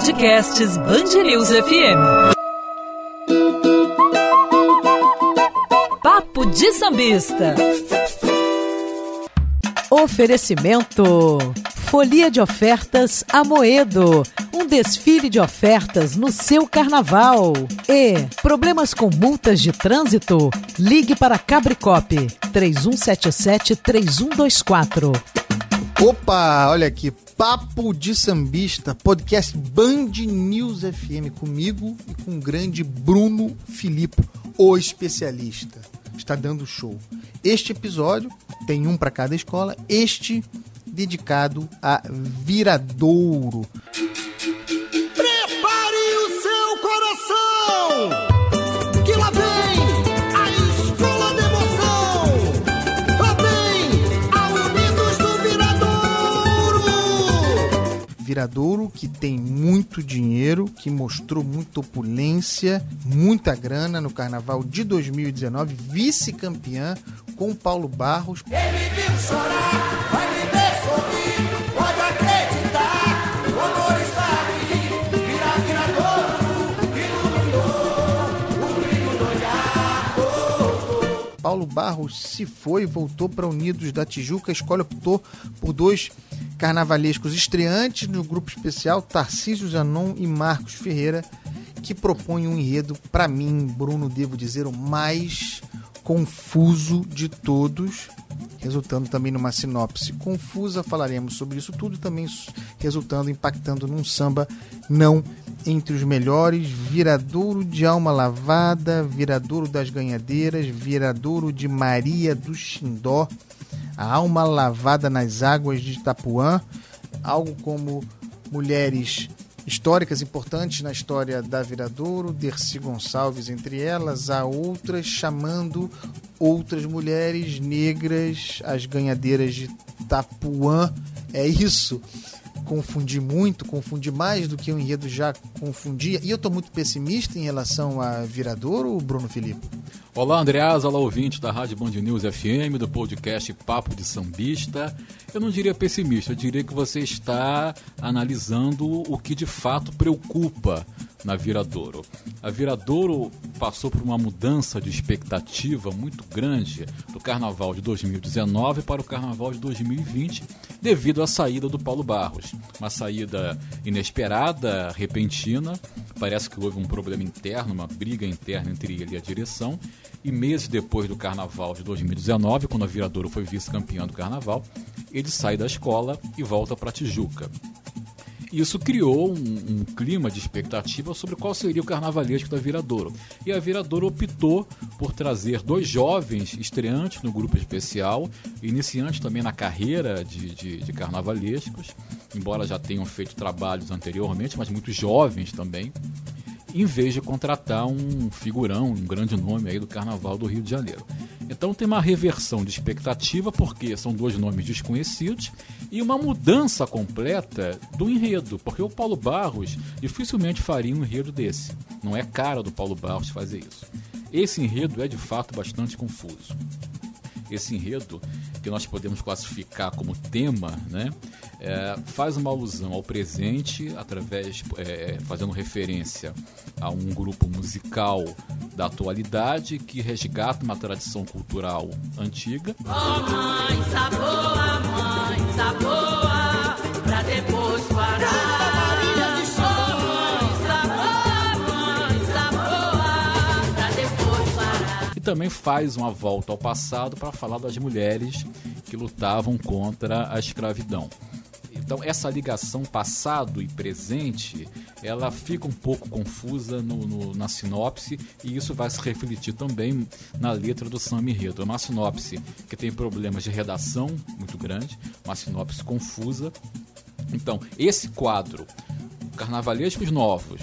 Podcasts Bangerils FM. Papo de Sambista. Oferecimento. Folia de ofertas Amoedo. Um desfile de ofertas no seu carnaval. E problemas com multas de trânsito? Ligue para Cabricop 3177 3124. Opa, olha aqui, Papo de Sambista, podcast Band News FM comigo e com o grande Bruno Filipe, o especialista. Está dando show. Este episódio tem um para cada escola, este dedicado a Viradouro. Viradouro que tem muito dinheiro, que mostrou muita opulência, muita grana no carnaval de 2019, vice-campeã com Paulo Barros. Ele viu chorar, vai me ver sorrir, pode acreditar, o honor está aqui, vira, viradouro, iluminou, o brilho do olhar. Paulo Barros se foi e voltou para Unidos da Tijuca. A escola optou por dois carnavalescos estreantes no grupo especial, Tarcísio Zanon e Marcos Ferreira, que propõem um enredo, para mim, Bruno, devo dizer, o mais confuso de todos, resultando também numa sinopse confusa. Falaremos sobre isso tudo, também resultando, impactando num samba não entre os melhores, viradouro de alma lavada, viradouro das ganhadeiras, viradouro de Maria do Xindó, a alma lavada nas águas de Itapuã, algo como mulheres históricas importantes na história da Viradouro, Dercy Gonçalves entre elas, há outras chamando outras mulheres negras, as ganhadeiras de Itapuã. É isso. Confundi muito, confundi mais do que o enredo já confundia. E eu estou muito pessimista em relação a Viradouro, Bruno Felipe? Olá, Andreas, olá, ouvinte da Rádio Band News FM, do podcast Papo de Sambista. Eu não diria pessimista, eu diria que você está analisando o que de fato preocupa na Viradouro. A Viradouro passou por uma mudança de expectativa muito grande do Carnaval de 2019 para o Carnaval de 2020, devido à saída do Paulo Barros. Uma saída inesperada, repentina. Parece que houve um problema interno, uma briga interna entre ele e a direção. E meses depois do Carnaval de 2019, quando a Viradouro foi vice-campeã do Carnaval, ele sai da escola e volta para Tijuca. Isso criou um, um, clima de expectativa sobre qual seria o carnavalesco da Viradouro. E a Viradouro optou por trazer dois jovens estreantes no grupo especial, iniciantes também na carreira de, de, de carnavalescos, embora já tenham feito trabalhos anteriormente, mas muito jovens também em vez de contratar um figurão, um grande nome aí do Carnaval do Rio de Janeiro. Então tem uma reversão de expectativa, porque são dois nomes desconhecidos, e uma mudança completa do enredo, porque o Paulo Barros dificilmente faria um enredo desse. Não é cara do Paulo Barros fazer isso. Esse enredo é de fato bastante confuso. Esse enredo, que nós podemos classificar como tema, né, é, faz uma alusão ao presente através é, fazendo referência a um grupo musical da atualidade que resgata uma tradição cultural antiga. Oh, mãe, saboa, mãe, saboa, pra depois parar. E também faz uma volta ao passado para falar das mulheres que lutavam contra a escravidão. Então essa ligação passado e presente, ela fica um pouco confusa no, no, na sinopse e isso vai se refletir também na letra do Sam Enredo. É uma sinopse que tem problemas de redação muito grande, uma sinopse confusa. Então esse quadro, Carnavalescos Novos,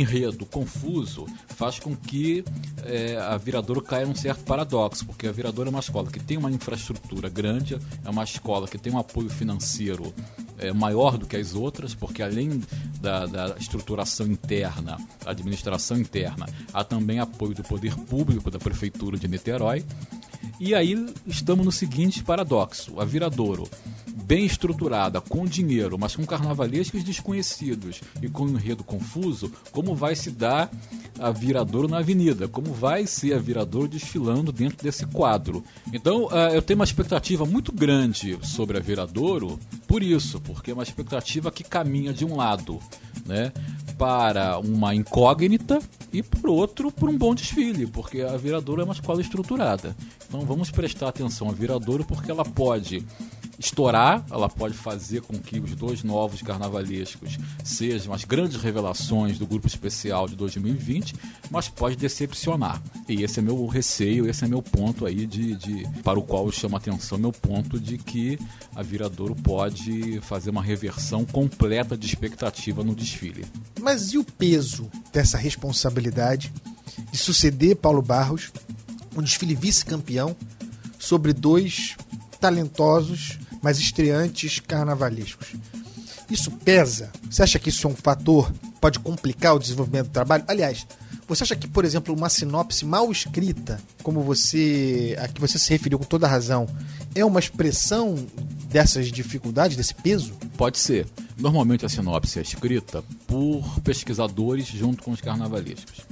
enredo confuso, faz com que é, a Viradouro caia num certo paradoxo, porque a Viradouro é uma escola que tem uma infraestrutura grande, é uma escola que tem um apoio financeiro é, maior do que as outras, porque além da, da estruturação interna, administração interna, há também apoio do poder público da Prefeitura de Niterói. E aí estamos no seguinte paradoxo: a Viradouro, bem estruturada, com dinheiro, mas com carnavalescos desconhecidos e com um enredo confuso, como vai se dar a Viradouro na avenida? Como vai ser a Viradouro desfilando dentro desse quadro? Então, uh, eu tenho uma expectativa muito grande sobre a Viradouro por isso, porque é uma expectativa que caminha de um lado, né? para uma incógnita e por outro por um bom desfile, porque a Viradouro é uma escola estruturada. Então vamos prestar atenção à Viradouro porque ela pode estourar, ela pode fazer com que os dois novos carnavalescos sejam as grandes revelações do grupo especial de 2020, mas pode decepcionar. E esse é meu receio, esse é meu ponto aí de, de para o qual eu chamo a atenção, meu ponto de que a Viradouro pode fazer uma reversão completa de expectativa no desfile. Mas e o peso dessa responsabilidade de suceder Paulo Barros, um desfile vice-campeão, sobre dois talentosos mas estreantes carnavalescos. Isso pesa? Você acha que isso é um fator pode complicar o desenvolvimento do trabalho? Aliás, você acha que, por exemplo, uma sinopse mal escrita, como você a que você se referiu com toda razão, é uma expressão dessas dificuldades, desse peso? Pode ser. Normalmente a sinopse é escrita por pesquisadores junto com os carnavalescos.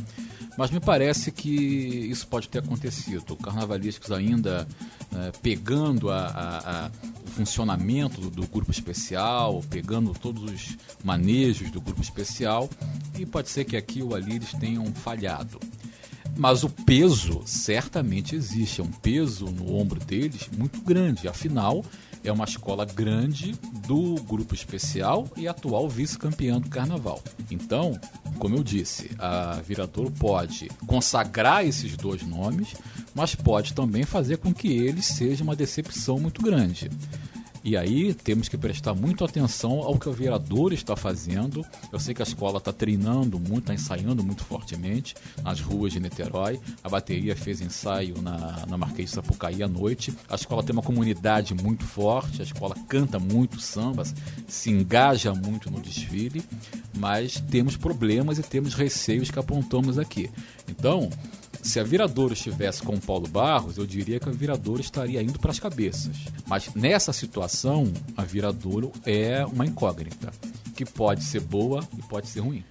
Mas me parece que isso pode ter acontecido. Carnavalescos ainda é, pegando a, a, funcionamento do, grupo especial, pegando todos os manejos do grupo especial, e pode ser que aqui ou ali eles tenham falhado. Mas o peso certamente existe, é um peso no ombro deles muito grande. Afinal, é uma escola grande do grupo especial e atual vice-campeã do carnaval. Então, como eu disse, a Viradouro pode consagrar esses dois nomes, mas pode também fazer com que eles sejam uma decepção muito grande. E aí temos que prestar muito atenção ao que o vereador está fazendo. Eu sei que a escola está treinando muito, está ensaiando muito fortemente nas ruas de Niterói. A bateria fez ensaio na, na Marquês de Sapucaí à noite. A escola tem uma comunidade muito forte, a escola canta muito sambas, se engaja muito no desfile, mas temos problemas e temos receios que apontamos aqui. Então, se a Viradouro estivesse com o Paulo Barros, eu diria que a Viradouro estaria indo para as cabeças. Mas nessa situação, a Viradouro é uma incógnita, que pode ser boa e pode ser ruim.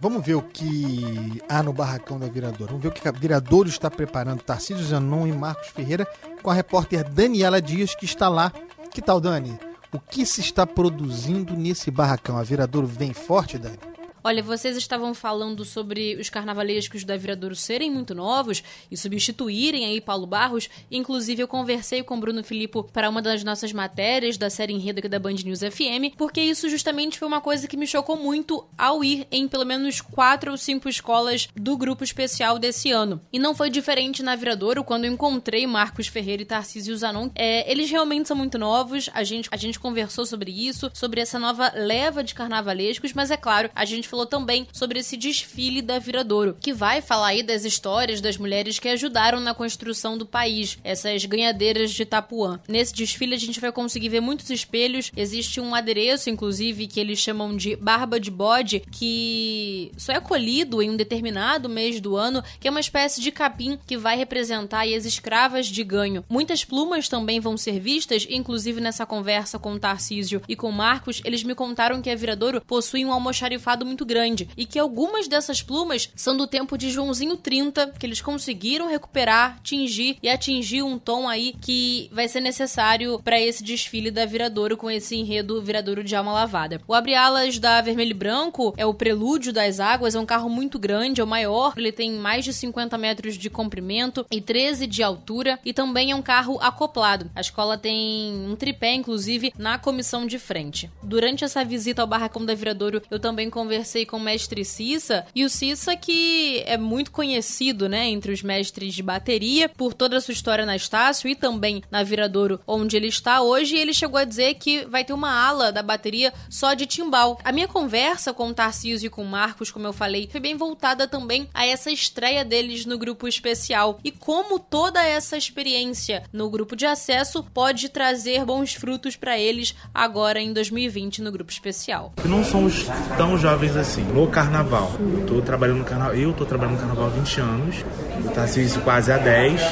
Vamos ver o que há no barracão da Viradouro. Vamos ver o que a Viradouro está preparando. Tarcísio Zanon e Marcos Ferreira com a repórter Daniela Dias, que está lá. Que tal, Dani? O que se está produzindo nesse barracão? A Viradouro vem forte, Dani? Olha, vocês estavam falando sobre os carnavalescos da Viradouro serem muito novos e substituírem aí Paulo Barros. Inclusive, eu conversei com Bruno Filippo para uma das nossas matérias da série Enredo aqui da Band News FM, porque isso justamente foi uma coisa que me chocou muito ao ir em pelo menos quatro ou cinco escolas do grupo especial desse ano. E não foi diferente na Viradouro quando eu encontrei Marcos Ferreira e Tarcísio Zanon. É, eles realmente são muito novos, a gente, a gente conversou sobre isso, sobre essa nova leva de carnavalescos, mas é claro, a gente falou também sobre esse desfile da Viradouro, que vai falar aí das histórias das mulheres que ajudaram na construção do país, essas ganhadeiras de Itapuã. Nesse desfile a gente vai conseguir ver muitos espelhos, existe um adereço, inclusive, que eles chamam de barba de bode, que só é colhido em um determinado mês do ano, que é uma espécie de capim que vai representar as escravas de ganho. Muitas plumas também vão ser vistas, inclusive nessa conversa com o Tarcísio e com o Marcos, eles me contaram que a Viradouro possui um almoxarifado muito grande e que algumas dessas plumas são do tempo de Joãozinho 30, que eles conseguiram recuperar, tingir e atingir um tom aí que vai ser necessário para esse desfile da Viradouro com esse enredo Viradouro de Alma Lavada. O abre-alas da Vermelho e Branco é o Prelúdio das Águas, é um carro muito grande, é o maior, ele tem mais de 50 metros de comprimento e 13 de altura e também é um carro acoplado. A escola tem um tripé, inclusive, na comissão de frente. Durante essa visita ao barracão da Viradouro, eu também conversei conversei com o mestre Cissa, e o Cissa que é muito conhecido, né, entre os mestres de bateria, por toda a sua história na Estácio e também na Viradouro, onde ele está hoje, ele chegou a dizer que vai ter uma ala da bateria só de timbal. A minha conversa com o Tarcísio e com o Marcos, como eu falei, foi bem voltada também a essa estreia deles no grupo especial e como toda essa experiência no grupo de acesso pode trazer bons frutos para eles agora em 2020 no grupo especial. Não somos tão jovens assim, no carnaval. Eu tô trabalhando no carnaval, eu tô trabalhando no carnaval há 20 anos, o Tarcísio quase há 10,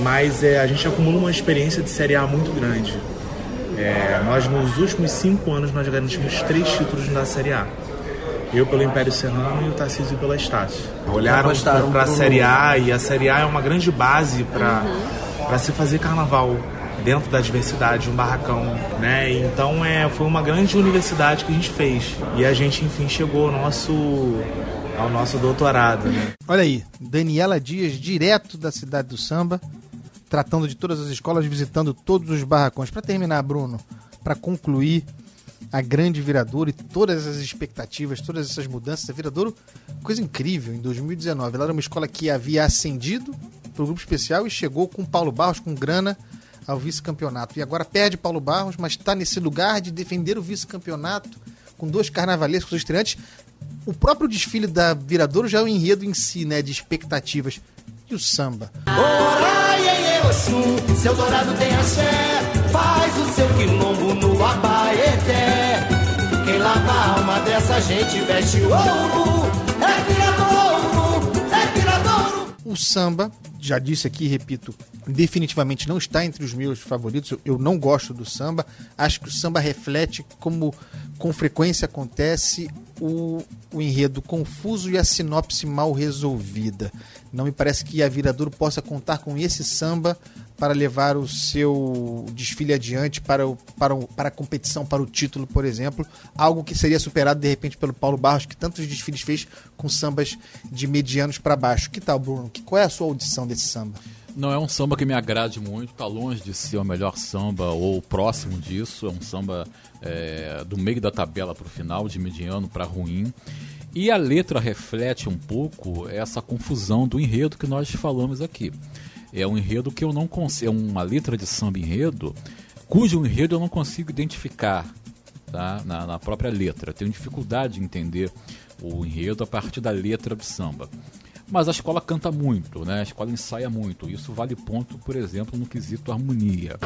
mas é, a gente acumula uma experiência de Série A muito grande. É, nós, nos últimos cinco anos, nós garantimos três títulos da Série A. Eu pelo Império Serrano e o Tarcísio pela Estácio. Olharam para a Série A e a Série A é uma grande base para para se fazer carnaval dentro da diversidade, um barracão, né? Então é, foi uma grande universidade que a gente fez e a gente enfim chegou ao nosso ao nosso doutorado, né? Olha aí, Daniela Dias, direto da cidade do samba, tratando de todas as escolas, visitando todos os barracões. Para terminar, Bruno, para concluir a grande Viradouro e todas as expectativas, todas essas mudanças, a Viradouro, coisa incrível, em 2019, ela era uma escola que havia ascendido para o grupo especial e chegou com Paulo Barros, com grana, ao vice-campeonato. E agora perde Paulo Barros, mas está nesse lugar de defender o vice-campeonato com dois carnavalescos estreantes. O próprio desfile da Viradouro já é o enredo em si, né, de expectativas. E o samba? Ora, iê, iê, seu dourado tem axé, faz o seu quilombo no abaeté. Quem lava a alma dessa gente veste ouro, O samba, já disse aqui repito, definitivamente não está entre os meus favoritos. Eu não gosto do samba. Acho que o samba reflete, como com frequência acontece, o, o enredo confuso e a sinopse mal resolvida. Não me parece que a Viradouro possa contar com esse samba para levar o seu desfile adiante para, o, para, o, para a competição, para o título, por exemplo. Algo que seria superado de repente pelo Paulo Barros, que tantos desfiles fez com sambas de medianos para baixo. Que tal, Bruno? Que, qual é a sua audição desse samba? Não é um samba que me agrade muito, tá longe de ser o melhor samba ou próximo disso. É um samba é, do meio da tabela para o final, de mediano para ruim. E a letra reflete um pouco essa confusão do enredo que nós falamos aqui. É um enredo que eu não consigo. É uma letra de samba enredo, cujo enredo eu não consigo identificar tá? na, na própria letra. Tenho dificuldade de entender o enredo a partir da letra do samba. Mas a escola canta muito, né? a escola ensaia muito. Isso vale ponto, por exemplo, no quesito harmonia.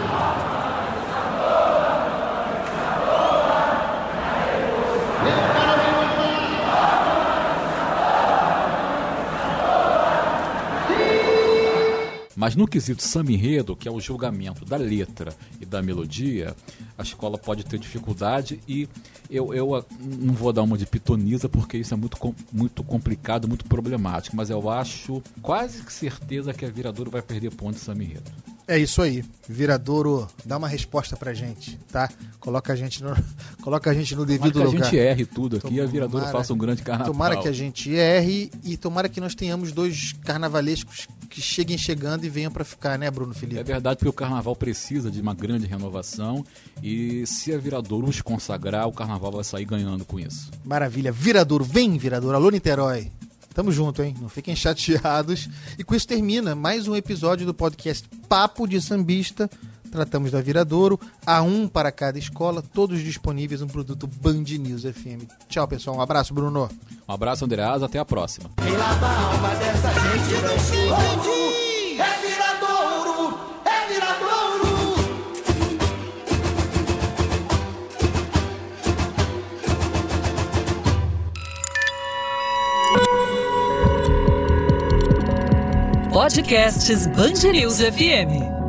Mas no quesito samba enredo, que é o julgamento da letra e da melodia, a escola pode ter dificuldade e eu, eu ah, não vou dar uma de pitoniza porque isso é muito, muito complicado, muito problemático, mas eu acho quase que certeza que a Viradouro vai perder ponto de samba enredo. É isso aí. Viradouro, dá uma resposta pra gente, tá? Coloca a gente no, coloca a gente no Tomara devido que a lugar. gente erre tudo aqui e a Viradouro Tomara- faça um grande carnaval. Tomara que a gente erre e tomara que nós tenhamos dois carnavalescos que cheguem chegando e venham pra ficar, né, Bruno É Felipe? verdade porque o carnaval precisa de uma grande renovação e se a Viradouro os consagrar, o carnaval vai sair ganhando com isso. Maravilha. Viradouro, vem, Viradouro. Alô, Niterói. Tamo junto, hein? Não fiquem chateados. E com isso termina mais um episódio do podcast Papo de Sambista. Tratamos da Viradouro, a um para cada escola, todos disponíveis no produto Band News FM. Tchau, pessoal. Um abraço, Bruno. Um abraço, Andreas, até a próxima. É é. Podcasts Band News FM.